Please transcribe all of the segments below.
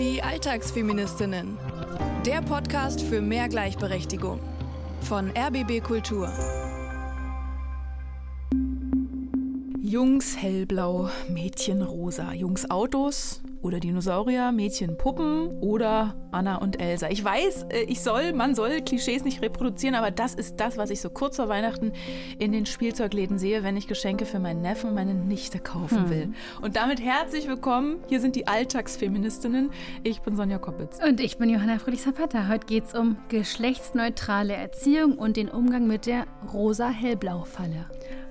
Die Alltagsfeministinnen. Der Podcast für mehr Gleichberechtigung. Von RBB Kultur. Jungs hellblau, Mädchen rosa. Jungs Autos oder Dinosaurier, Mädchen Puppen oder Anna und Elsa. Ich weiß, äh, ich soll, man soll Klischees nicht reproduzieren, aber das ist das, was ich so kurz vor Weihnachten in den Spielzeugläden sehe, wenn ich Geschenke für meinen Neffen und meine Nichte kaufen will. Hm. Und damit herzlich willkommen. Hier sind die Alltagsfeministinnen. Ich bin Sonja Koppitz. Und ich bin Johanna Friedrich-Zapata. Heute geht es um geschlechtsneutrale Erziehung und den Umgang mit der rosa-hellblau-Falle.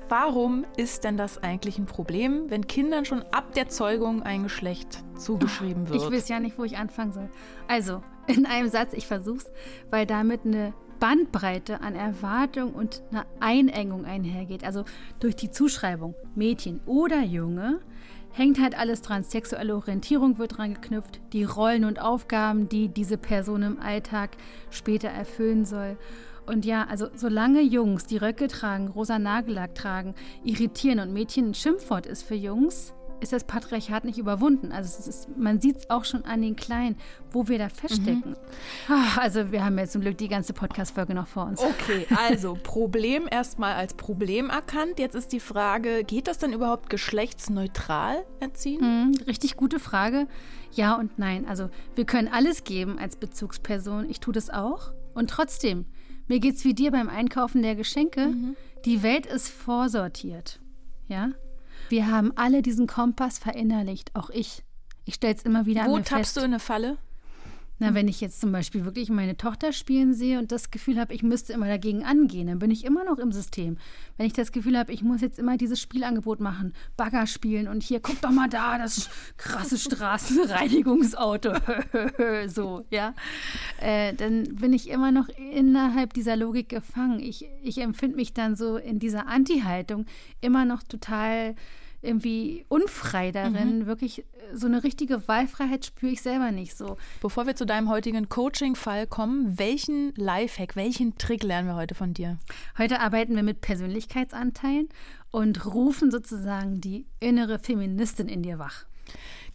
Warum ist denn das eigentlich ein Problem, wenn Kindern schon ab der Zeugung ein Geschlecht zugeschrieben wird? Ich weiß ja nicht, wo ich anfangen soll. Also, in einem Satz, ich versuch's, weil damit eine Bandbreite an Erwartung und einer Einengung einhergeht. Also durch die Zuschreibung Mädchen oder Junge hängt halt alles dran. Sexuelle Orientierung wird dran geknüpft, die Rollen und Aufgaben, die diese Person im Alltag später erfüllen soll. Und ja, also solange Jungs die Röcke tragen, rosa Nagellack tragen, irritieren und Mädchen ein Schimpfwort ist für Jungs, ist das Patriarchat nicht überwunden. Also ist, man sieht es auch schon an den Kleinen, wo wir da feststecken. Mhm. Ach, also wir haben jetzt zum Glück die ganze Podcast-Folge noch vor uns. Okay, also Problem erstmal als Problem erkannt. Jetzt ist die Frage, geht das denn überhaupt geschlechtsneutral erziehen? Mhm, richtig gute Frage. Ja und nein. Also wir können alles geben als Bezugsperson. Ich tue das auch. Und trotzdem, mir geht's wie dir beim Einkaufen der Geschenke. Mhm. Die Welt ist vorsortiert. Ja? Wir haben alle diesen Kompass verinnerlicht, auch ich. Ich stell's immer wieder Wo an mir tappst fest. du in eine Falle? Na, wenn ich jetzt zum Beispiel wirklich meine Tochter spielen sehe und das Gefühl habe, ich müsste immer dagegen angehen, dann bin ich immer noch im System. Wenn ich das Gefühl habe, ich muss jetzt immer dieses Spielangebot machen, Bagger spielen und hier, guck doch mal da, das krasse Straßenreinigungsauto. so, ja. Äh, dann bin ich immer noch innerhalb dieser Logik gefangen. Ich, ich empfinde mich dann so in dieser Anti-Haltung immer noch total irgendwie unfrei darin. Mhm. Wirklich äh, so eine richtige Wahlfreiheit spüre ich selber nicht so. Bevor wir zu deinem heutigen Coaching-Fall kommen, welchen Lifehack, welchen Trick lernen wir heute von dir? Heute arbeiten wir mit Persönlichkeitsanteilen und rufen sozusagen die innere Feministin in dir wach.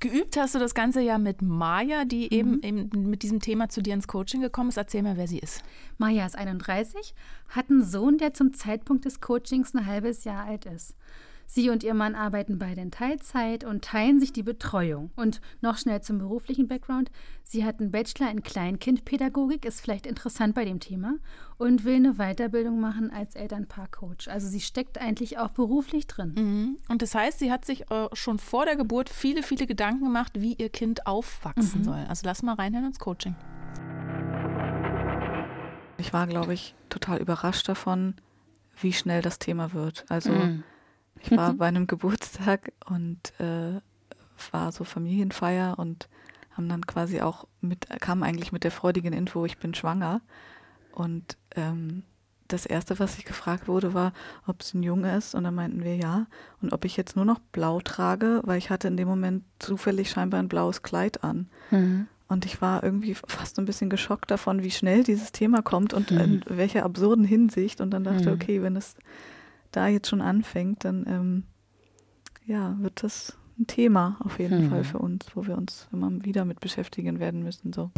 Geübt hast du das Ganze ja mit Maja, die mhm. eben, eben, mit diesem Thema zu dir ins Coaching gekommen ist. Erzähl mal, wer sie ist. Maja ist 31, hat einen Sohn, der zum Zeitpunkt des Coachings ein halbes Jahr alt ist. Sie und ihr Mann arbeiten beide in Teilzeit und teilen sich die Betreuung. Und noch schnell zum beruflichen Background. Sie hat einen Bachelor in Kleinkindpädagogik, ist vielleicht interessant bei dem Thema, und will eine Weiterbildung machen als Elternpaarcoach. Also sie steckt eigentlich auch beruflich drin. Mhm. Und das heißt, sie hat sich äh, schon vor der Geburt viele, viele Gedanken gemacht, wie ihr Kind aufwachsen mhm. soll. Also lass mal reinhören ins Coaching. Ich war, glaube ich, total überrascht davon, wie schnell das Thema wird. Also mhm. Ich war mhm. bei einem Geburtstag und äh, war so Familienfeier und haben dann quasi auch mit, kam eigentlich mit der freudigen Info, ich bin schwanger. Und ähm, das erste, was ich gefragt wurde, war, ob es ein Junge ist. Und dann meinten wir ja. Und ob ich jetzt nur noch blau trage, weil ich hatte in dem Moment zufällig scheinbar ein blaues Kleid an. Mhm. Und ich war irgendwie fast ein bisschen geschockt davon, wie schnell dieses Thema kommt und mhm. in welcher absurden Hinsicht. Und dann dachte, mhm. okay, wenn es da jetzt schon anfängt, dann ähm, ja, wird das ein Thema auf jeden hm. Fall für uns, wo wir uns immer wieder mit beschäftigen werden müssen. So.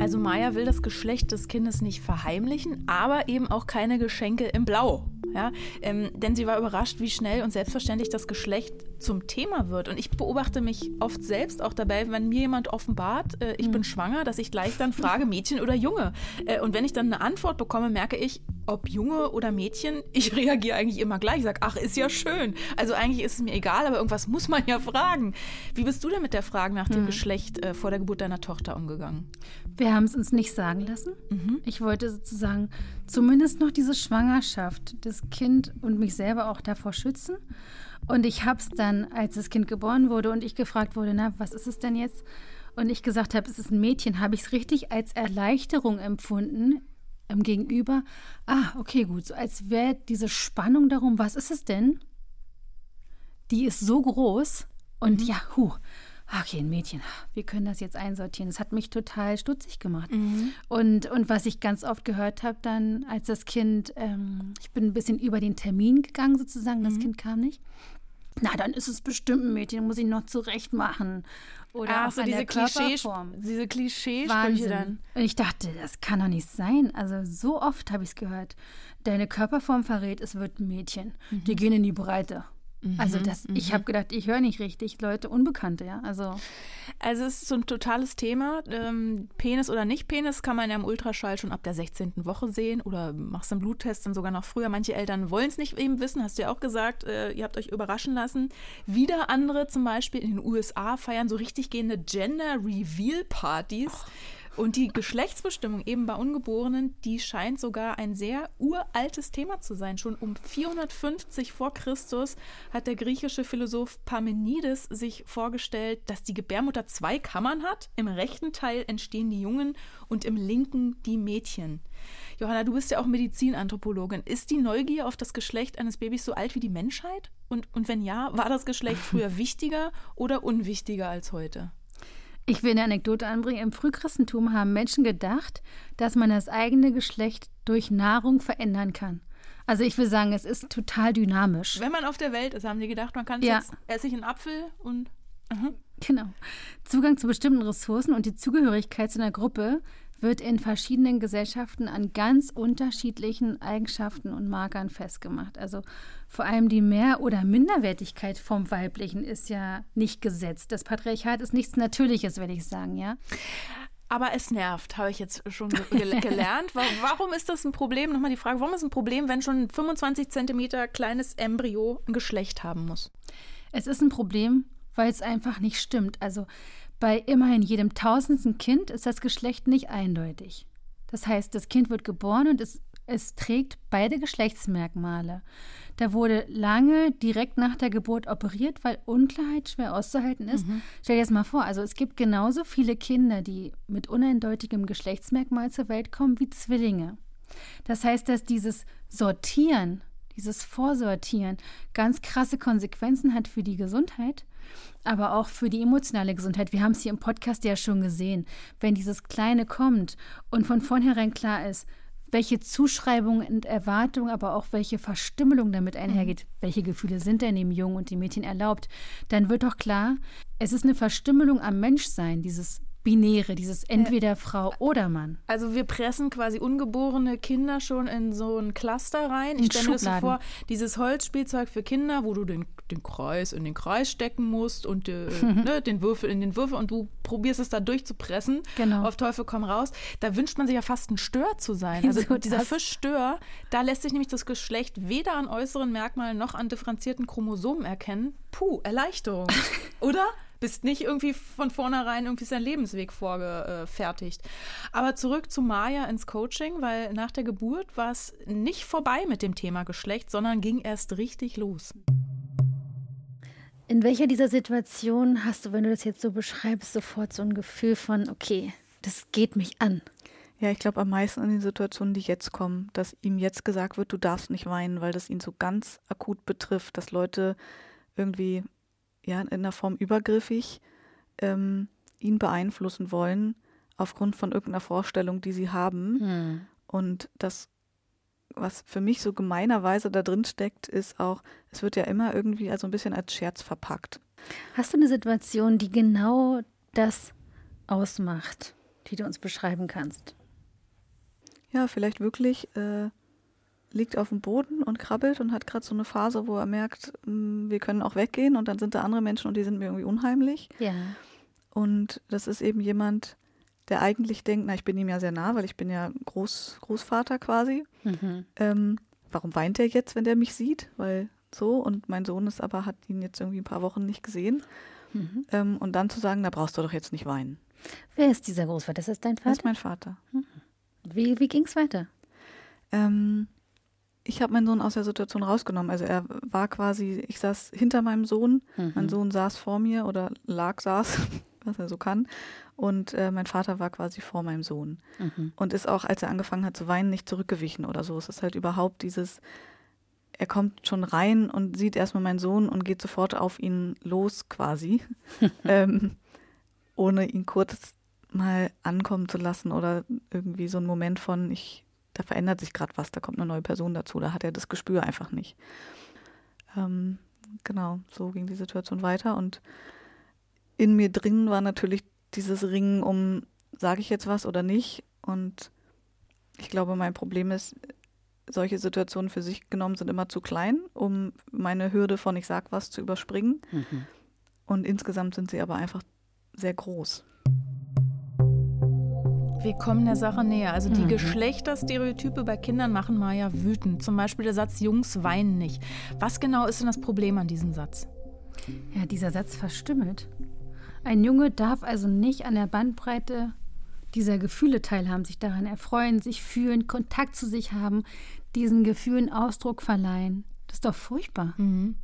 Also Maya will das Geschlecht des Kindes nicht verheimlichen, aber eben auch keine Geschenke im Blau. Ja? Ähm, denn sie war überrascht, wie schnell und selbstverständlich das Geschlecht zum Thema wird. Und ich beobachte mich oft selbst auch dabei, wenn mir jemand offenbart, äh, ich mhm. bin schwanger, dass ich gleich dann frage, Mädchen oder Junge. Äh, und wenn ich dann eine Antwort bekomme, merke ich, ob Junge oder Mädchen, ich reagiere eigentlich immer gleich. Ich sage, ach, ist ja schön. Also eigentlich ist es mir egal, aber irgendwas muss man ja fragen. Wie bist du denn mit der Frage nach dem mhm. Geschlecht äh, vor der Geburt deiner Tochter umgegangen? Wir haben es uns nicht sagen lassen. Mhm. Ich wollte sozusagen zumindest noch diese Schwangerschaft, das Kind und mich selber auch davor schützen. Und ich habe es dann, als das Kind geboren wurde und ich gefragt wurde, na, was ist es denn jetzt? Und ich gesagt habe, es ist ein Mädchen, habe ich es richtig als Erleichterung empfunden im Gegenüber. Ah, okay, gut, so als wäre diese Spannung darum, was ist es denn? Die ist so groß und mhm. ja, huh, okay, ein Mädchen, wir können das jetzt einsortieren. Das hat mich total stutzig gemacht. Mhm. Und, und was ich ganz oft gehört habe dann, als das Kind, ähm, ich bin ein bisschen über den Termin gegangen sozusagen, das mhm. Kind kam nicht. Na, dann ist es bestimmt ein Mädchen, muss ich noch zurecht machen. Oder auch so, diese Klischee, Körperform. diese Klischeesprüche Wahnsinn. dann. Und ich dachte, das kann doch nicht sein. Also so oft habe ich es gehört. Deine Körperform verrät, es wird ein Mädchen. Mhm. Die gehen in die Breite. Also das, ich habe gedacht, ich höre nicht richtig. Leute, Unbekannte, ja. Also Also es ist so ein totales Thema. Ähm, Penis oder nicht Penis kann man ja im Ultraschall schon ab der 16. Woche sehen oder machst einen Bluttest dann sogar noch früher. Manche Eltern wollen es nicht eben wissen, hast du ja auch gesagt, äh, ihr habt euch überraschen lassen. Wieder andere zum Beispiel in den USA feiern so richtig gehende Gender-Reveal-Partys. Und die Geschlechtsbestimmung eben bei Ungeborenen, die scheint sogar ein sehr uraltes Thema zu sein. Schon um 450 vor Christus hat der griechische Philosoph Parmenides sich vorgestellt, dass die Gebärmutter zwei Kammern hat. Im rechten Teil entstehen die Jungen und im linken die Mädchen. Johanna, du bist ja auch Medizinanthropologin. Ist die Neugier auf das Geschlecht eines Babys so alt wie die Menschheit? Und, und wenn ja, war das Geschlecht früher wichtiger oder unwichtiger als heute? Ich will eine Anekdote anbringen. Im Frühchristentum haben Menschen gedacht, dass man das eigene Geschlecht durch Nahrung verändern kann. Also ich will sagen, es ist total dynamisch. Wenn man auf der Welt ist, haben die gedacht, man kann Ja. jetzt esse ich einen Apfel und Genau. Zugang zu bestimmten Ressourcen und die Zugehörigkeit zu einer Gruppe wird in verschiedenen Gesellschaften an ganz unterschiedlichen Eigenschaften und Markern festgemacht. Also vor allem die Mehr- oder Minderwertigkeit vom Weiblichen ist ja nicht gesetzt. Das Patriarchat ist nichts Natürliches, würde ich sagen, ja. Aber es nervt, habe ich jetzt schon ge gel- gelernt. Wa- Warum ist das ein Problem? Nochmal die Frage, warum ist ein Problem, wenn schon ein 25 Zentimeter kleines Embryo ein Geschlecht haben muss? Es ist ein Problem, weil es einfach nicht stimmt. Also bei immerhin jedem tausendsten Kind ist das Geschlecht nicht eindeutig. Das heißt, das Kind wird geboren und es, es trägt beide Geschlechtsmerkmale. Da wurde lange direkt nach der Geburt operiert, weil Unklarheit schwer auszuhalten ist. Stell dir das mal vor, also es gibt genauso viele Kinder, die mit uneindeutigem Geschlechtsmerkmal zur Welt kommen, wie Zwillinge. Das heißt, dass dieses Sortieren, dieses Vorsortieren ganz krasse Konsequenzen hat für die Gesundheit, aber auch für die emotionale Gesundheit. Wir haben es hier im Podcast ja schon gesehen. Wenn dieses Kleine kommt und von vornherein klar ist, welche Zuschreibungen und Erwartungen, aber auch welche Verstümmelung damit einhergeht, welche Gefühle sind denn dem Jungen und dem Mädchen erlaubt, dann wird doch klar, es ist eine Verstümmelung am Menschsein, dieses Binäre, dieses entweder Frau oder Mann. Also wir pressen quasi ungeborene Kinder schon in so ein Cluster rein. Ich stelle mir das so vor, dieses Holzspielzeug für Kinder, wo du den, den Kreis in den Kreis stecken musst und äh, ne, den Würfel in den Würfel und du probierst es da durchzupressen. Genau. Auf Teufel komm raus. Da wünscht man sich ja fast ein Stör zu sein. Also So dieser. Fisch Stör, da lässt sich nämlich das Geschlecht weder an äußeren Merkmalen noch an differenzierten Chromosomen erkennen. Puh, Erleichterung. Oder? Bist nicht irgendwie von vornherein irgendwie sein Lebensweg vorgefertigt. Aber zurück zu Maya ins Coaching, weil nach der Geburt war es nicht vorbei mit dem Thema Geschlecht, sondern ging erst richtig los. In welcher dieser Situationen hast du, wenn du das jetzt so beschreibst, sofort so ein Gefühl von, okay, das geht mich an? Ja, ich glaube am meisten in den Situationen, die jetzt kommen, dass ihm jetzt gesagt wird, du darfst nicht weinen, weil das ihn so ganz akut betrifft, dass Leute irgendwie ja in einer Form übergriffig ähm, ihn beeinflussen wollen aufgrund von irgendeiner Vorstellung, die sie haben. Und das, was für mich so gemeinerweise da drin steckt, ist auch, es wird ja immer irgendwie also ein bisschen als Scherz verpackt. Hast du eine Situation, die genau das ausmacht, die du uns beschreiben kannst? Ja, vielleicht wirklich äh, liegt auf dem Boden und krabbelt und hat gerade so eine Phase, wo er merkt, mh, wir können auch weggehen und dann sind da andere Menschen und die sind mir irgendwie unheimlich. Ja. Und das ist eben jemand, der eigentlich denkt, na, ich bin ihm ja sehr nah, weil ich bin ja Groß, Großvater quasi. Mhm. Ähm, warum weint er jetzt, wenn der mich sieht? Weil so, und mein Sohn ist aber, hat ihn jetzt irgendwie ein paar Wochen nicht gesehen. Mhm. Ähm, und dann zu sagen, da brauchst du doch jetzt nicht weinen. Wer ist dieser Großvater? Ist das dein Das ist Vater? mein Vater. Wie, wie ging es weiter? Ähm, ich habe meinen Sohn aus der Situation rausgenommen. Also er war quasi, ich saß hinter meinem Sohn, mein Sohn saß vor mir oder lag, saß, was er so kann. Und äh, mein Vater war quasi vor meinem Sohn. Und ist auch, als er angefangen hat zu weinen, nicht zurückgewichen oder so. Es ist halt überhaupt dieses, er kommt schon rein und sieht erstmal meinen Sohn und geht sofort auf ihn los quasi, ähm, ohne ihn kurz mal ankommen zu lassen oder irgendwie so ein Moment von, ich, da verändert sich gerade was, da kommt eine neue Person dazu, da hat er das Gespür einfach nicht. Ähm, genau, so ging die Situation weiter. Und in mir drin war natürlich dieses Ringen um, sage ich jetzt was oder nicht. Und ich glaube, mein Problem ist, solche Situationen für sich genommen sind immer zu klein, um meine Hürde von ich sag was zu überspringen. Mhm. Und insgesamt sind sie aber einfach sehr groß. Wir kommen der Sache näher. Also die mhm. Geschlechterstereotype bei Kindern machen Maya wütend. Zum Beispiel der Satz, Jungs weinen nicht. Was genau ist denn das Problem an diesem Satz? Ja, dieser Satz verstümmelt. Ein Junge darf also nicht an der Bandbreite dieser Gefühle teilhaben, sich daran erfreuen, sich fühlen, Kontakt zu sich haben, diesen Gefühlen Ausdruck verleihen. Das ist doch furchtbar. Mhm.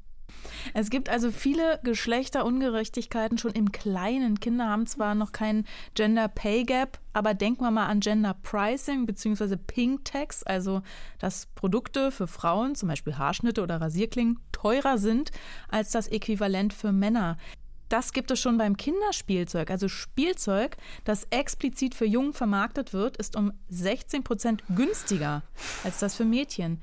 Es gibt also viele Geschlechterungerechtigkeiten schon im Kleinen. Kinder haben zwar noch keinen Gender Pay Gap, aber denken wir mal an Gender Pricing bzw. Pink Tax, also dass Produkte für Frauen, zum Beispiel Haarschnitte oder Rasierklingen, teurer sind als das Äquivalent für Männer. Das gibt es schon beim Kinderspielzeug. Also Spielzeug, das explizit für Jungen vermarktet wird, ist um 16 Prozent günstiger als das für Mädchen.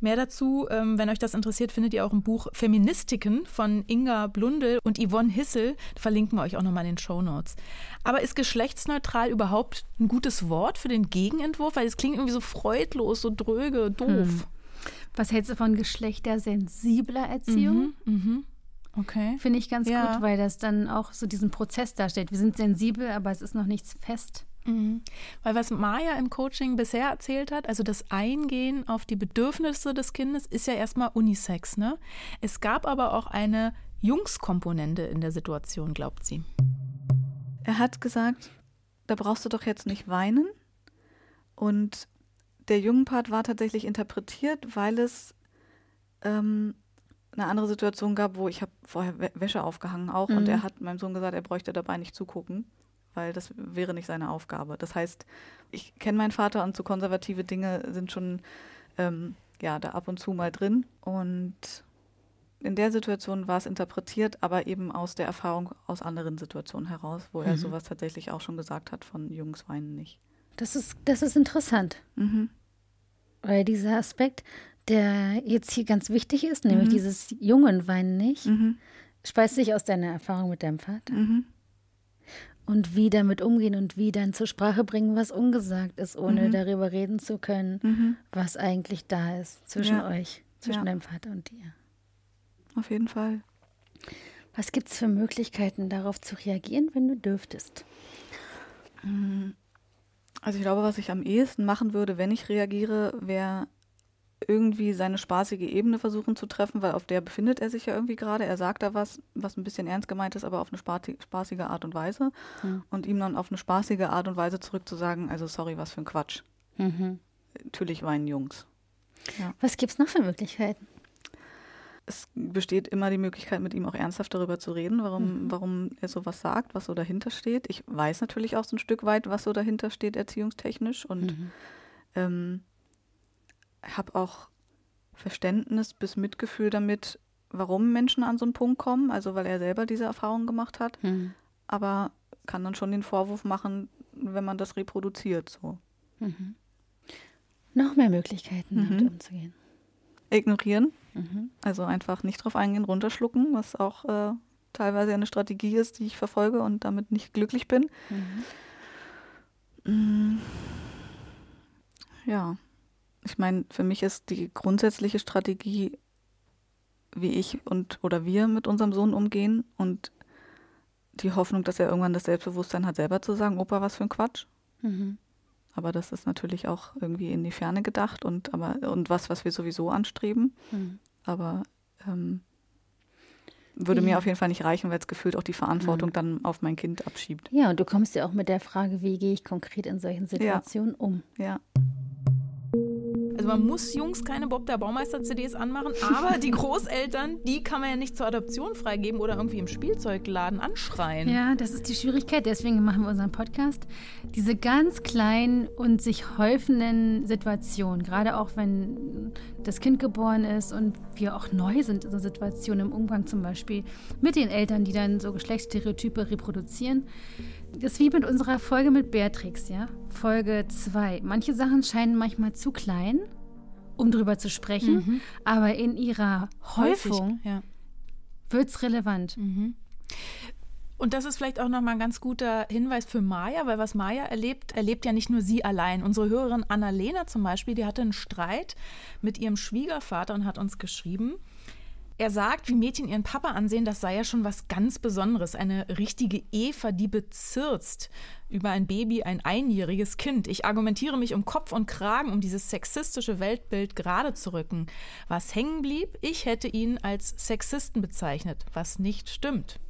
Mehr dazu, ähm, wenn euch das interessiert, findet ihr auch im Buch Feministiken von Inga Blundel und Yvonne Hissel. Verlinken wir euch auch nochmal in den Show Notes. Aber ist geschlechtsneutral überhaupt ein gutes Wort für den Gegenentwurf? Weil es klingt irgendwie so freudlos, so dröge, doof. Hm. Was hältst du von geschlechtersensibler Erziehung? Mhm, mh. Okay. Finde ich ganz ja. gut, weil das dann auch so diesen Prozess darstellt. Wir sind sensibel, aber es ist noch nichts fest. Mhm. Weil was Maya im Coaching bisher erzählt hat, also das Eingehen auf die Bedürfnisse des Kindes, ist ja erstmal Unisex. Ne? Es gab aber auch eine Jungskomponente in der Situation, glaubt sie. Er hat gesagt, da brauchst du doch jetzt nicht weinen. Und der Jungenpart war tatsächlich interpretiert, weil es ähm, eine andere Situation gab, wo ich habe vorher Wäsche aufgehangen auch mhm. und er hat meinem Sohn gesagt, er bräuchte dabei nicht zugucken, weil das wäre nicht seine Aufgabe. Das heißt, ich kenne meinen Vater und so konservative Dinge sind schon ähm, ja da ab und zu mal drin und in der Situation war es interpretiert, aber eben aus der Erfahrung aus anderen Situationen heraus, wo mhm. er sowas tatsächlich auch schon gesagt hat von Jungs weinen nicht. Das ist, das ist interessant. Mhm. Weil dieser Aspekt, der jetzt hier ganz wichtig ist, nämlich mhm. dieses jungen Weinen nicht, mhm. speist sich aus deiner Erfahrung mit deinem Vater. Mhm. Und wie damit umgehen und wie dann zur Sprache bringen, was ungesagt ist, ohne mhm. darüber reden zu können, mhm. was eigentlich da ist zwischen ja. euch, zwischen ja. deinem Vater und dir. Auf jeden Fall. Was gibt es für Möglichkeiten, darauf zu reagieren, wenn du dürftest? Mhm. Also ich glaube, was ich am ehesten machen würde, wenn ich reagiere, wäre irgendwie seine spaßige Ebene versuchen zu treffen, weil auf der befindet er sich ja irgendwie gerade. Er sagt da was, was ein bisschen ernst gemeint ist, aber auf eine spaßige Art und Weise. Mhm. Und ihm dann auf eine spaßige Art und Weise zurückzusagen, also sorry, was für ein Quatsch. Mhm. Natürlich weinen Jungs. Ja. Was gibt es noch für Möglichkeiten? Es besteht immer die Möglichkeit, mit ihm auch ernsthaft darüber zu reden, warum, mhm. warum er sowas sagt, was so dahinter steht. Ich weiß natürlich auch so ein Stück weit, was so dahinter steht, erziehungstechnisch. Und mhm. ähm, habe auch Verständnis bis Mitgefühl damit, warum Menschen an so einen Punkt kommen, also weil er selber diese Erfahrung gemacht hat, mhm. aber kann dann schon den Vorwurf machen, wenn man das reproduziert. So. Mhm. Noch mehr Möglichkeiten, mhm. damit umzugehen. Ignorieren, mhm. also einfach nicht drauf eingehen, runterschlucken, was auch äh, teilweise eine Strategie ist, die ich verfolge und damit nicht glücklich bin. Mhm. Mm. Ja ich meine, für mich ist die grundsätzliche Strategie, wie ich und oder wir mit unserem Sohn umgehen und die Hoffnung, dass er irgendwann das Selbstbewusstsein hat, selber zu sagen, Opa, was für ein Quatsch. Mhm. Aber das ist natürlich auch irgendwie in die Ferne gedacht und aber und was, was wir sowieso anstreben. Mhm. Aber ähm, würde ja. mir auf jeden Fall nicht reichen, weil es gefühlt auch die Verantwortung mhm. dann auf mein Kind abschiebt. Ja, und du kommst ja auch mit der Frage, wie gehe ich konkret in solchen Situationen ja. um? Ja. Also man muss Jungs keine Bob der Baumeister-CDs anmachen, aber die Großeltern, die kann man ja nicht zur Adoption freigeben oder irgendwie im Spielzeugladen anschreien. Ja, das ist die Schwierigkeit. Deswegen machen wir unseren Podcast. Diese ganz kleinen und sich häufenden Situationen, gerade auch wenn das Kind geboren ist und wir auch neu sind in so Situationen im Umgang zum Beispiel mit den Eltern, die dann so Geschlechtsstereotype reproduzieren. Das ist wie mit unserer Folge mit Beatrix, ja? Folge 2. Manche Sachen scheinen manchmal zu klein, um drüber zu sprechen, mhm. aber in ihrer Häufung Häufig, ja. wird es relevant. Mhm. Und das ist vielleicht auch nochmal ein ganz guter Hinweis für Maya, weil was Maya erlebt, erlebt ja nicht nur sie allein. Unsere Hörerin Annalena zum Beispiel, die hatte einen Streit mit ihrem Schwiegervater und hat uns geschrieben, er sagt, wie Mädchen ihren Papa ansehen, das sei ja schon was ganz Besonderes. Eine richtige Eva, die bezirzt über ein Baby, ein einjähriges Kind. Ich argumentiere mich um Kopf und Kragen, um dieses sexistische Weltbild gerade zu rücken. Was hängen blieb, ich hätte ihn als Sexisten bezeichnet, was nicht stimmt.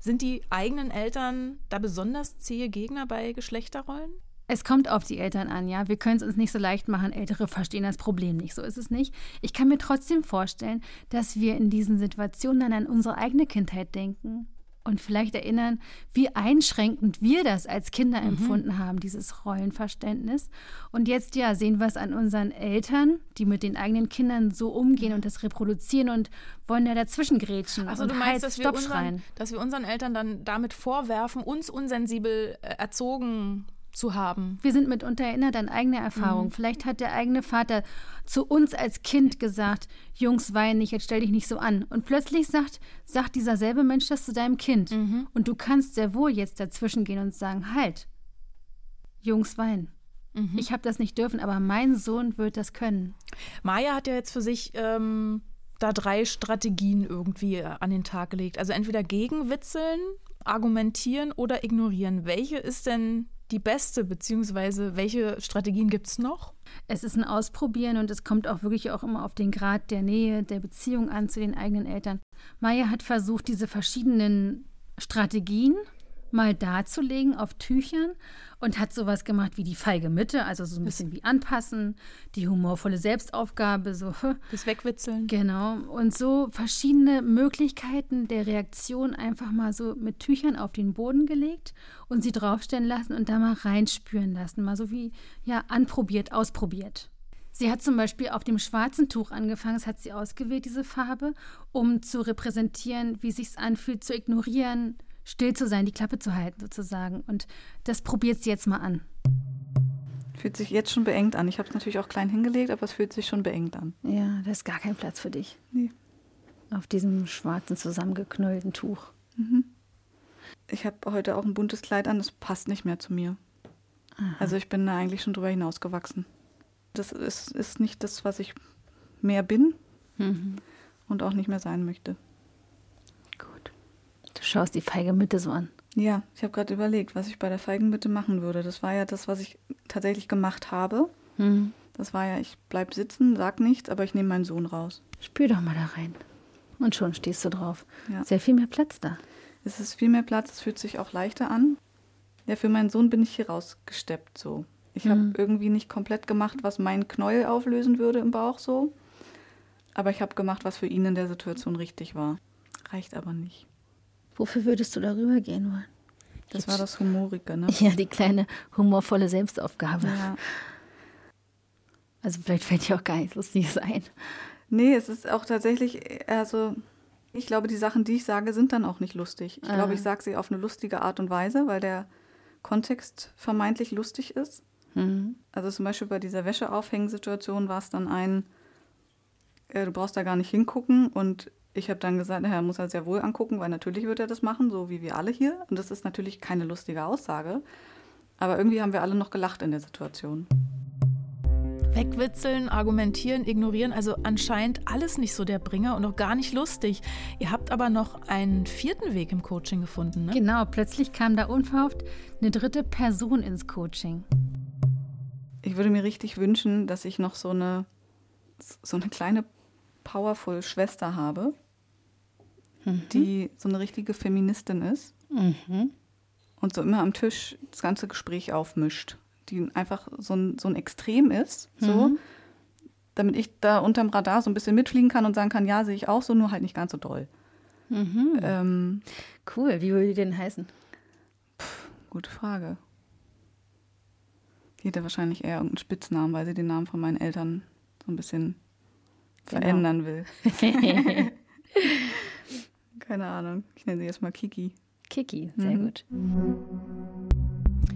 Sind die eigenen Eltern da besonders zähe Gegner bei Geschlechterrollen? Es kommt auf die Eltern an, ja. Wir können es uns nicht so leicht machen. Ältere verstehen das Problem nicht. So ist es nicht. Ich kann mir trotzdem vorstellen, dass wir in diesen Situationen dann an unsere eigene Kindheit denken und vielleicht erinnern, wie einschränkend wir das als Kinder mhm. empfunden haben, dieses Rollenverständnis. Und jetzt ja, sehen wir es an unseren Eltern, die mit den eigenen Kindern so umgehen und das reproduzieren und wollen ja dazwischen grätschen. Also du meinst, halt dass, wir unseren, dass wir unseren Eltern dann damit vorwerfen, uns unsensibel äh, erzogen zu haben. Wir sind mitunter erinnert an eigene Erfahrungen. Mhm. Vielleicht hat der eigene Vater zu uns als Kind gesagt, Jungs, wein nicht, jetzt stell dich nicht so an. Und plötzlich sagt, sagt dieser selbe Mensch das zu deinem Kind. Mhm. Und du kannst sehr wohl jetzt dazwischen gehen und sagen, halt, Jungs, wein. Mhm. Ich habe das nicht dürfen, aber mein Sohn wird das können. Maya hat ja jetzt für sich ähm, da drei Strategien irgendwie an den Tag gelegt. Also entweder gegenwitzeln, argumentieren oder ignorieren. Welche ist denn die beste, beziehungsweise welche Strategien gibt es noch? Es ist ein Ausprobieren und es kommt auch wirklich auch immer auf den Grad der Nähe, der Beziehung an zu den eigenen Eltern. Maya hat versucht, diese verschiedenen Strategien mal darzulegen auf Tüchern und hat sowas gemacht wie die feige Mitte, also so ein bisschen wie anpassen, die humorvolle Selbstaufgabe, so das Wegwitzeln. Genau. Und so verschiedene Möglichkeiten der Reaktion einfach mal so mit Tüchern auf den Boden gelegt und sie draufstellen lassen und da mal reinspüren lassen. Mal so wie ja anprobiert, ausprobiert. Sie hat zum Beispiel auf dem schwarzen Tuch angefangen, das hat sie ausgewählt, diese Farbe, um zu repräsentieren, wie sich anfühlt, zu ignorieren, still zu sein, die Klappe zu halten sozusagen. Und das probiert sie jetzt mal an. Fühlt sich jetzt schon beengt an. Ich habe es natürlich auch klein hingelegt, aber es fühlt sich schon beengt an. Ja, da ist gar kein Platz für dich. Nee. Auf diesem schwarzen, zusammengeknüllten Tuch. Mhm. Ich habe heute auch ein buntes Kleid an, das passt nicht mehr zu mir. Aha. Also ich bin da eigentlich schon drüber hinausgewachsen. Das ist, ist nicht das, was ich mehr bin mhm. und auch nicht mehr sein möchte. Du schaust die feige Mitte so an. Ja, ich habe gerade überlegt, was ich bei der feigen Mitte machen würde. Das war ja das, was ich tatsächlich gemacht habe. Mhm. Das war ja, ich bleib sitzen, sag nichts, aber ich nehme meinen Sohn raus. Spür doch mal da rein. Und schon stehst du drauf. Ja. Sehr viel mehr Platz da. Es ist viel mehr Platz, es fühlt sich auch leichter an. Ja, für meinen Sohn bin ich hier rausgesteppt so. Ich mhm. habe irgendwie nicht komplett gemacht, was meinen Knäuel auflösen würde im Bauch so. Aber ich habe gemacht, was für ihn in der Situation richtig war. Reicht aber nicht. Wofür würdest du darüber gehen wollen? Das war das Humorige, ne? Ja, die kleine humorvolle Selbstaufgabe. Ja. Also vielleicht fällt dir auch gar nichts Lustiges ein. Nee, es ist auch tatsächlich, also ich glaube, die Sachen, die ich sage, sind dann auch nicht lustig. Ich ah. glaube, ich sage sie auf eine lustige Art und Weise, weil der Kontext vermeintlich lustig ist. Mhm. Also zum Beispiel bei dieser Wäscheaufhängsituation war es dann ein, äh, du brauchst da gar nicht hingucken und ich habe dann gesagt, er muss er sehr wohl angucken, weil natürlich wird er das machen, so wie wir alle hier. Und das ist natürlich keine lustige Aussage. Aber irgendwie haben wir alle noch gelacht in der Situation. Wegwitzeln, argumentieren, ignorieren, also anscheinend alles nicht so der Bringer und auch gar nicht lustig. Ihr habt aber noch einen vierten Weg im Coaching gefunden, ne? Genau, plötzlich kam da unverhofft eine dritte Person ins Coaching. Ich würde mir richtig wünschen, dass ich noch so eine, so eine kleine powerful Schwester habe, mhm. die so eine richtige Feministin ist mhm. und so immer am Tisch das ganze Gespräch aufmischt, die einfach so ein, so ein Extrem ist, so, mhm. damit ich da unterm Radar so ein bisschen mitfliegen kann und sagen kann, ja, sehe ich auch so, nur halt nicht ganz so doll. Mhm. Ähm, cool, wie würde die denn heißen? Pff, gute Frage. Die hätte wahrscheinlich eher irgendeinen Spitznamen, weil sie den Namen von meinen Eltern so ein bisschen genau. verändern will. Keine Ahnung. Ich nenne sie jetzt mal Kiki. Kiki, sehr mhm. gut.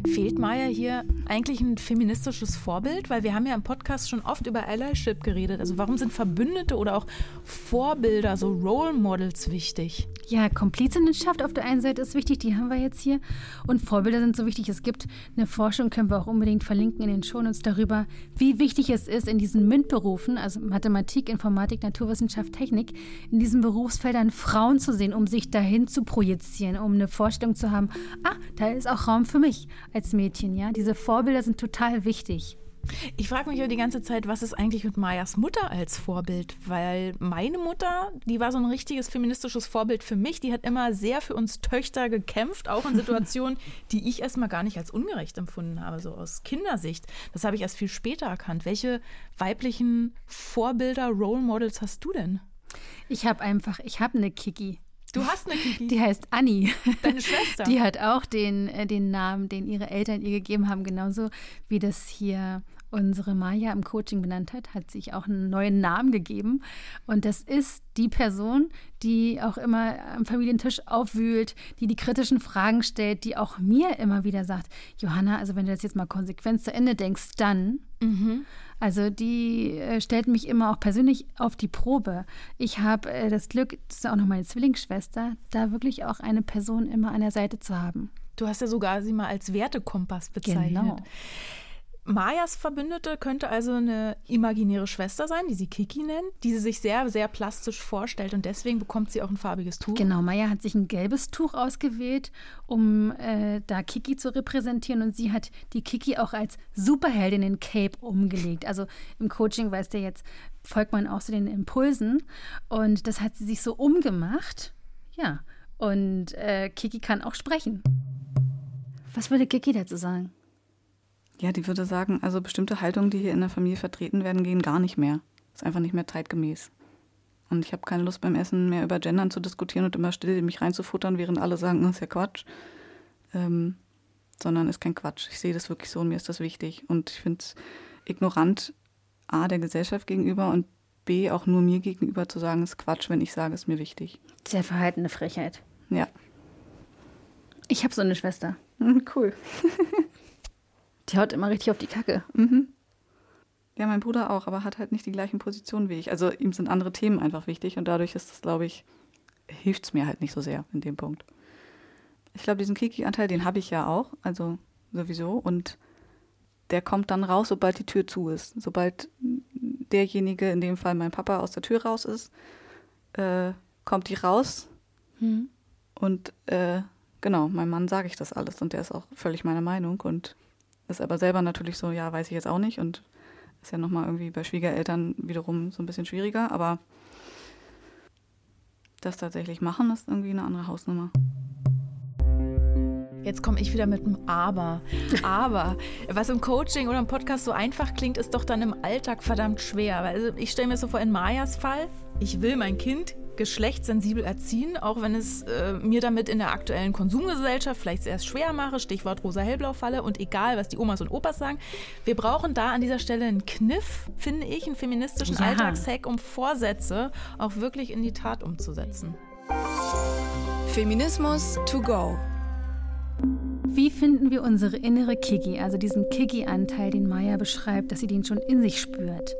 Fehlt Maya hier eigentlich ein feministisches Vorbild? Weil wir haben ja im Podcast schon oft über Allyship geredet. Also warum sind Verbündete oder auch Vorbilder, so Role Models wichtig? Ja, Komplizenschaft auf der einen Seite ist wichtig, die haben wir jetzt hier. Und Vorbilder sind so wichtig. Es gibt eine Forschung, können wir auch unbedingt verlinken in den Shownotes darüber, wie wichtig es ist, in diesen MINT-Berufen, also Mathematik, Informatik, Naturwissenschaft, Technik, in diesen Berufsfeldern Frauen zu sehen, um sich dahin zu projizieren, um eine Vorstellung zu haben, ah, da ist auch Raum für mich als Mädchen, ja. Diese Vorbilder sind total wichtig. Ich frage mich ja die ganze Zeit, was ist eigentlich mit Mayas Mutter als Vorbild? Weil meine Mutter, die war so ein richtiges feministisches Vorbild für mich. Die hat immer sehr für uns Töchter gekämpft, auch in Situationen, die ich erstmal gar nicht als ungerecht empfunden habe, so aus Kindersicht. Das habe ich erst viel später erkannt. Welche weiblichen Vorbilder, Role Models hast du denn? Ich habe einfach, ich habe eine Kiki. Du hast eine Kiki. Die heißt Anni. Deine Schwester. Die hat auch den, äh, den Namen, den ihre Eltern ihr gegeben haben, genauso wie das hier unsere Maya im Coaching benannt hat, hat sich auch einen neuen Namen gegeben. Und das ist die Person, die auch immer am Familientisch aufwühlt, die die kritischen Fragen stellt, die auch mir immer wieder sagt, Johanna, also wenn du das jetzt mal konsequent zu Ende denkst, dann. Mhm. Also die äh, stellt mich immer auch persönlich auf die Probe. Ich habe äh, das Glück, das ist auch noch meine Zwillingsschwester, da wirklich auch eine Person immer an der Seite zu haben. Du hast ja sogar sie mal als Wertekompass bezeichnet. Genau. Mayas Verbündete könnte also eine imaginäre Schwester sein, die sie Kiki nennt, die sie sich sehr, sehr plastisch vorstellt und deswegen bekommt sie auch ein farbiges Tuch. Genau, Maya hat sich ein gelbes Tuch ausgewählt, um äh, da Kiki zu repräsentieren und sie hat die Kiki auch als Superheldin in Cape umgelegt. Also im Coaching, weißt du jetzt, folgt man auch so den Impulsen und das hat sie sich so umgemacht. Ja, und äh, Kiki kann auch sprechen. Was würde Kiki dazu sagen? Ja, die würde sagen, also bestimmte Haltungen, die hier in der Familie vertreten werden, gehen gar nicht mehr. Ist einfach nicht mehr zeitgemäß. Und ich habe keine Lust beim Essen mehr über Gendern zu diskutieren und immer still mich reinzufuttern, während alle sagen, das ist ja Quatsch. Ähm, sondern ist kein Quatsch. Ich sehe das wirklich so und mir ist das wichtig. Und ich finde es ignorant, A, der Gesellschaft gegenüber und B, auch nur mir gegenüber zu sagen, es ist Quatsch, wenn ich sage, es ist mir wichtig. Sehr verhaltene Frechheit. Ja. Ich habe so eine Schwester. Cool. Die haut immer richtig auf die Kacke. Mhm. Ja, mein Bruder auch, aber hat halt nicht die gleichen Positionen wie ich. Also ihm sind andere Themen einfach wichtig und dadurch ist das, glaube ich, hilft es mir halt nicht so sehr in dem Punkt. Ich glaube, diesen Kiki-Anteil, den habe ich ja auch, also sowieso. Und der kommt dann raus, sobald die Tür zu ist. Sobald derjenige, in dem Fall mein Papa, aus der Tür raus ist, äh, kommt die raus. Mhm. Und äh, genau, meinem Mann sage ich das alles und der ist auch völlig meiner Meinung und ist aber selber natürlich so, ja, weiß ich jetzt auch nicht und ist ja nochmal irgendwie bei Schwiegereltern wiederum so ein bisschen schwieriger, aber das tatsächlich machen, ist irgendwie eine andere Hausnummer. Jetzt komme ich wieder mit einem Aber. Aber, was im Coaching oder im Podcast so einfach klingt, ist doch dann im Alltag verdammt schwer. Also ich stelle mir so vor, in Mayas Fall, ich will mein Kind geschlechtssensibel erziehen, auch wenn es äh, mir damit in der aktuellen Konsumgesellschaft vielleicht erst schwer mache, Stichwort rosa-hellblau-Falle und egal, was die Omas und Opas sagen. Wir brauchen da an dieser Stelle einen Kniff, finde ich, einen feministischen ja. Alltagshack, um Vorsätze auch wirklich in die Tat umzusetzen. Feminismus to go. Wie finden wir unsere innere Kiki, also diesen Kiki-Anteil, den Maya beschreibt, dass sie den schon in sich spürt?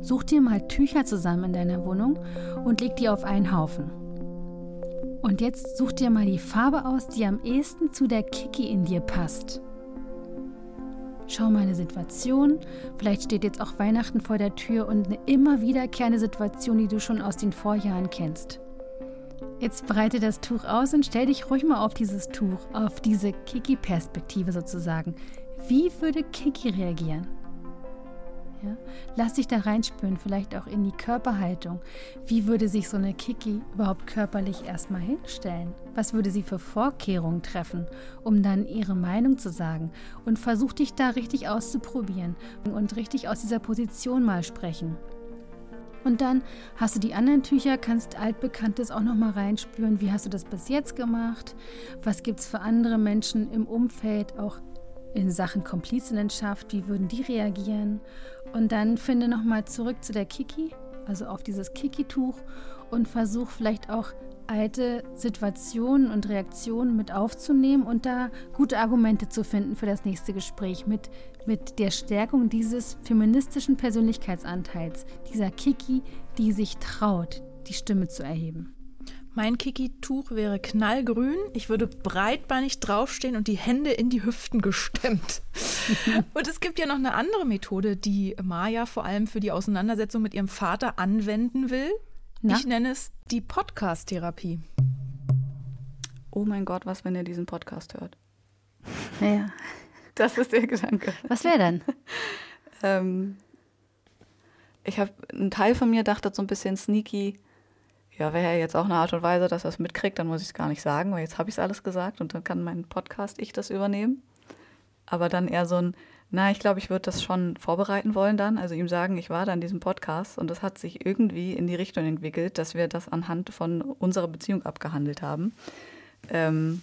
Such dir mal Tücher zusammen in deiner Wohnung und leg die auf einen Haufen. Und jetzt such dir mal die Farbe aus, die am ehesten zu der Kiki in dir passt. Schau mal eine Situation, vielleicht steht jetzt auch Weihnachten vor der Tür und eine immer wiederkehrende Situation, die du schon aus den Vorjahren kennst. Jetzt breite das Tuch aus und stell dich ruhig mal auf dieses Tuch, auf diese Kiki-Perspektive sozusagen. Wie würde Kiki reagieren? Ja? Lass dich da reinspüren, vielleicht auch in die Körperhaltung. Wie würde sich so eine Kiki überhaupt körperlich erstmal hinstellen? Was würde sie für Vorkehrungen treffen, um dann ihre Meinung zu sagen? Und versuch dich da richtig auszuprobieren und richtig aus dieser Position mal sprechen. Und dann hast du die anderen Tücher, kannst altbekanntes auch noch mal reinspüren. Wie hast du das bis jetzt gemacht? Was gibt es für andere Menschen im Umfeld, auch in Sachen Komplizinnenschaft, wie würden die reagieren? Und dann finde nochmal zurück zu der Kiki, also auf dieses Kiki-Tuch und versuch vielleicht auch alte Situationen und Reaktionen mit aufzunehmen und da gute Argumente zu finden für das nächste Gespräch mit, mit der Stärkung dieses feministischen Persönlichkeitsanteils, dieser Kiki, die sich traut, die Stimme zu erheben. Mein Kiki-Tuch wäre knallgrün. Ich würde breitbeinig draufstehen und die Hände in die Hüften gestemmt. und es gibt ja noch eine andere Methode, die Maya vor allem für die Auseinandersetzung mit ihrem Vater anwenden will. Na? Ich nenne es die Podcast-Therapie. Oh mein Gott, was, wenn ihr diesen Podcast hört? Ja. Das ist der Gedanke. Was wäre denn? ähm, ich habe, ein Teil von mir dachte so ein bisschen sneaky, ja, wäre jetzt auch eine Art und Weise, dass er es mitkriegt, dann muss ich es gar nicht sagen, weil jetzt habe ich es alles gesagt und dann kann mein Podcast ich das übernehmen. Aber dann eher so ein, na, ich glaube, ich würde das schon vorbereiten wollen dann, also ihm sagen, ich war da in diesem Podcast und das hat sich irgendwie in die Richtung entwickelt, dass wir das anhand von unserer Beziehung abgehandelt haben. Ähm,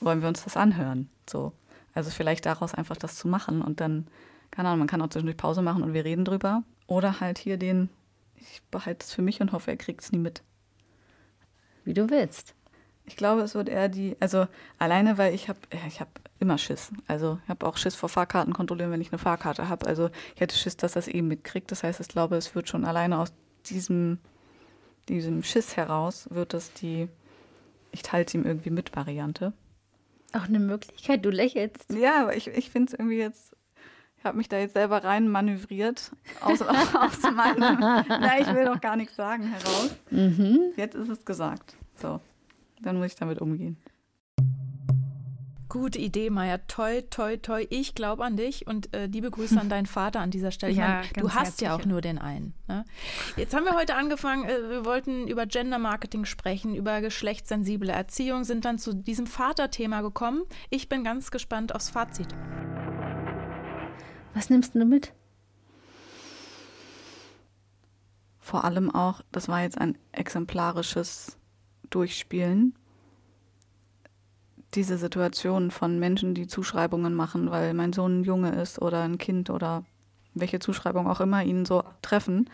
wollen wir uns das anhören? So. Also vielleicht daraus einfach das zu machen und dann, keine Ahnung, man kann auch zwischendurch Pause machen und wir reden drüber. Oder halt hier den ich behalte es für mich und hoffe, er kriegt es nie mit. Wie du willst. Ich glaube, es wird eher die, also alleine, weil ich habe, ich habe immer Schiss. Also ich habe auch Schiss vor Fahrkarten kontrollieren, wenn ich eine Fahrkarte habe. Also ich hätte Schiss, dass das eben mitkriegt. Das heißt, ich glaube, es wird schon alleine aus diesem, diesem Schiss heraus, wird es die, ich teile es ihm irgendwie mit Variante. Auch eine Möglichkeit, du lächelst. Ja, aber ich, ich finde es irgendwie jetzt habe mich da jetzt selber rein manövriert aus, aus meinem, na, ich will doch gar nichts sagen, heraus. Mhm. Jetzt ist es gesagt. So, dann muss ich damit umgehen. Gute Idee, Maya. Toi, toi, toi. Ich glaube an dich und äh, liebe Grüße an deinen Vater an dieser Stelle. Ich ja, meine, du hast ja auch nur den einen. Ne? Jetzt haben wir heute angefangen, äh, wir wollten über Gender Marketing sprechen, über geschlechtssensible Erziehung, sind dann zu diesem Vaterthema gekommen. Ich bin ganz gespannt aufs Fazit. Was nimmst du mit? Vor allem auch, das war jetzt ein exemplarisches Durchspielen. Diese Situation von Menschen, die Zuschreibungen machen, weil mein Sohn ein Junge ist oder ein Kind oder welche Zuschreibung auch immer ihn so treffen.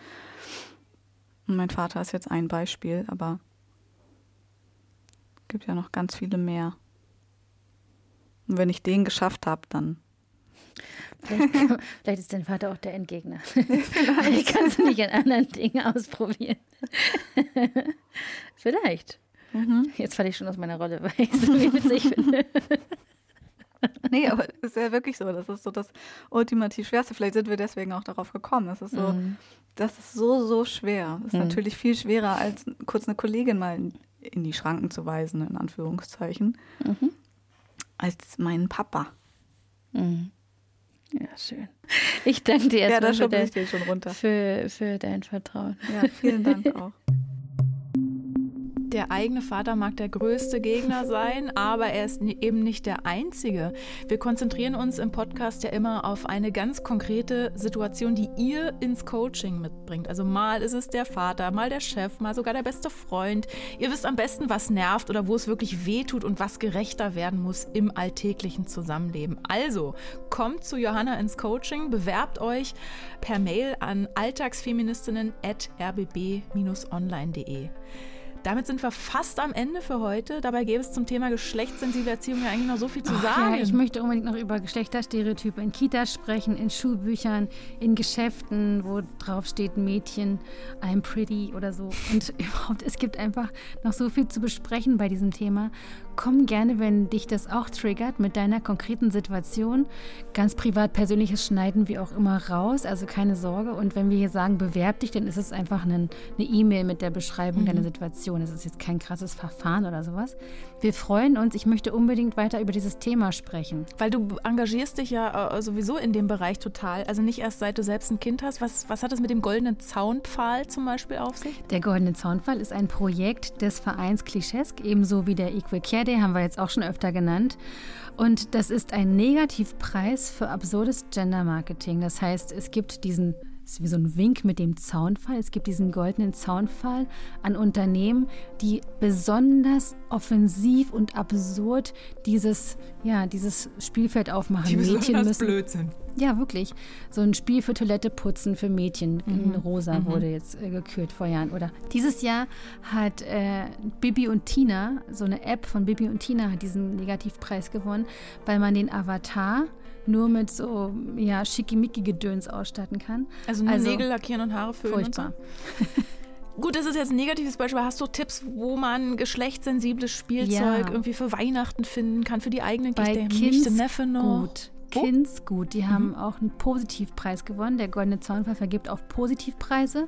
Und mein Vater ist jetzt ein Beispiel, aber es gibt ja noch ganz viele mehr. Und wenn ich den geschafft habe, dann Vielleicht, vielleicht, ist dein Vater auch der Endgegner. Vielleicht kannst du nicht an anderen Dingen ausprobieren. vielleicht. Mhm. Jetzt falle ich schon aus meiner Rolle, weil ich es so witzig finde. nee, aber es ist ja wirklich so. Das ist so das ultimativ Schwerste. Vielleicht sind wir deswegen auch darauf gekommen. Das ist so, mhm. das ist so, so schwer. Das ist mhm. natürlich viel schwerer, als kurz eine Kollegin mal in die Schranken zu weisen, in Anführungszeichen, mhm. als meinen Papa. Mhm. Ja, schön. Ich danke dir erstmal ja, für, für, für dein Vertrauen. Ja, vielen Dank auch der eigene Vater mag der größte Gegner sein, aber er ist eben nicht der einzige. Wir konzentrieren uns im Podcast ja immer auf eine ganz konkrete Situation, die ihr ins Coaching mitbringt. Also mal ist es der Vater, mal der Chef, mal sogar der beste Freund. Ihr wisst am besten, was nervt oder wo es wirklich wehtut und was gerechter werden muss im alltäglichen Zusammenleben. Also kommt zu Johanna ins Coaching, bewerbt euch per Mail an alltagsfeministinnen.rbb-online.de. Damit sind wir fast am Ende für heute. Dabei gäbe es zum Thema geschlechtssensible Erziehung ja eigentlich noch so viel zu sagen. Ja, ich möchte unbedingt noch über Geschlechterstereotype in Kitas sprechen, in Schulbüchern, in Geschäften, wo drauf steht Mädchen, I'm pretty oder so. Und überhaupt, es gibt einfach noch so viel zu besprechen bei diesem Thema. Komm gerne, wenn dich das auch triggert, mit deiner konkreten Situation. Ganz privat, persönliches schneiden wir auch immer raus, also keine Sorge. Und wenn wir hier sagen, bewerb dich, dann ist es einfach eine E-Mail mit der Beschreibung mhm. deiner Situation. Es ist jetzt kein krasses Verfahren oder sowas. Wir freuen uns. Ich möchte unbedingt weiter über dieses Thema sprechen. Weil du engagierst dich ja äh, sowieso in dem Bereich total. Also nicht erst seit du selbst ein Kind hast. Was, was hat es mit dem goldenen Zaunpfahl zum Beispiel auf sich? Der goldene Zaunpfahl ist ein Projekt des Vereins Klischesk, ebenso wie der Equal Care Day haben wir jetzt auch schon öfter genannt. Und das ist ein Negativpreis für absurdes Gender Marketing. Das heißt, es gibt diesen das ist wie so ein Wink mit dem Zaunfall. Es gibt diesen goldenen Zaunfall an Unternehmen, die besonders offensiv und absurd dieses, ja, dieses Spielfeld aufmachen. Die Mädchen müssen, Blödsinn. Ja, wirklich. So ein Spiel für Toilette putzen für Mädchen Mhm. Rosa Mhm. wurde jetzt äh, gekürt vor Jahren. Oder dieses Jahr hat äh, Bibi und Tina, so eine App von Bibi und Tina, hat diesen Negativpreis gewonnen, weil man den Avatar nur mit so ja, Schickimicki-Gedöns ausstatten kann. Also nur Also, Nägel lackieren und Haare föhnen Furchtbar. so. Gut, das ist jetzt ein negatives Beispiel. Hast du Tipps, wo man geschlechtssensibles Spielzeug Ja. irgendwie für Weihnachten finden kann, für die eigenen Bei Kinder? Der Nichte, Kinds Neffe noch. Gut. Wo? Kinds gut. Die Mhm. haben auch einen Positivpreis gewonnen. Der Goldene Zaunpfeil vergibt auch Positivpreise.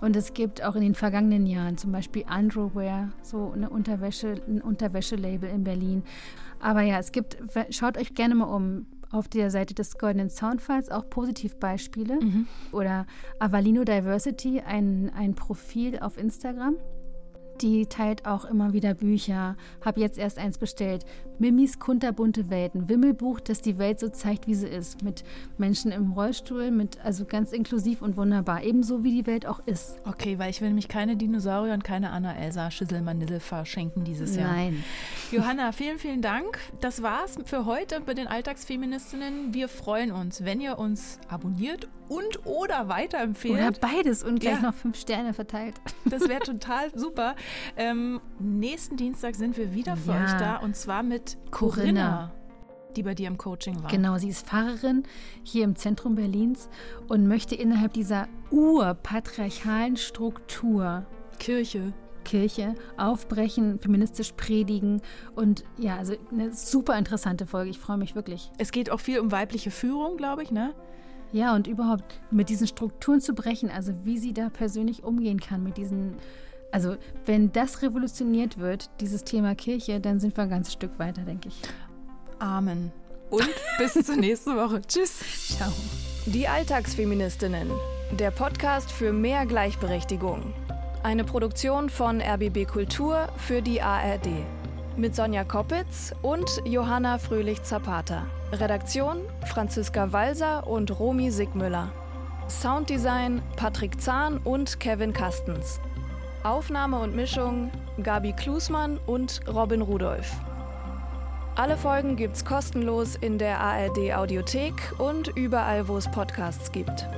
Und es gibt auch in den vergangenen Jahren zum Beispiel Underwear, so eine Unterwäsche, ein Unterwäschelabel in Berlin. Aber ja, es gibt, schaut euch gerne mal um. Auf der Seite des Goldenen Soundfalls auch Positivbeispiele. Mhm. Oder Avalino Diversity, ein, ein Profil auf Instagram. Die teilt auch immer wieder Bücher. Hab jetzt erst eins bestellt. Mimis kunterbunte Welten. Wimmelbuch, das die Welt so zeigt, wie sie ist. Mit Menschen im Rollstuhl, mit also ganz inklusiv und wunderbar. Ebenso wie die Welt auch ist. Okay, weil ich will nämlich keine Dinosaurier und keine Anna Elsa Schisselmann-Nidel verschenken dieses Jahr. Nein. Johanna, vielen, vielen Dank. Das war's für heute bei den Alltagsfeministinnen. Wir freuen uns, wenn ihr uns abonniert und oder weiterempfehlt. Oder beides und gleich Ja. noch fünf Sterne verteilt. Das wäre total super. Ähm, nächsten Dienstag sind wir wieder für Ja. euch da und zwar mit Corinna, Corinna. die bei dir im Coaching war. Genau, sie ist Pfarrerin hier im Zentrum Berlins und möchte innerhalb dieser urpatriarchalen Struktur Kirche. Kirche aufbrechen, feministisch predigen und ja, also eine super interessante Folge. Ich freue mich wirklich. Es geht auch viel um weibliche Führung, glaube ich, ne? Ja, und überhaupt mit diesen Strukturen zu brechen, also wie sie da persönlich umgehen kann mit diesen. Also, wenn das revolutioniert wird, dieses Thema Kirche, dann sind wir ein ganzes Stück weiter, denke ich. Amen. Und bis zur nächsten Woche. Tschüss. Ciao. Die Alltagsfeministinnen. Der Podcast für mehr Gleichberechtigung. Eine Produktion von RBB Kultur für die ARD. Mit Sonja Koppitz und Johanna Fröhlich-Zapata. Redaktion Franziska Walser und Romy Sigmüller. Sounddesign Patrick Zahn und Kevin Kastens. Aufnahme und Mischung Gabi Klusmann und Robin Rudolph. Alle Folgen gibt's kostenlos in der ARD Audiothek und überall, wo es Podcasts gibt.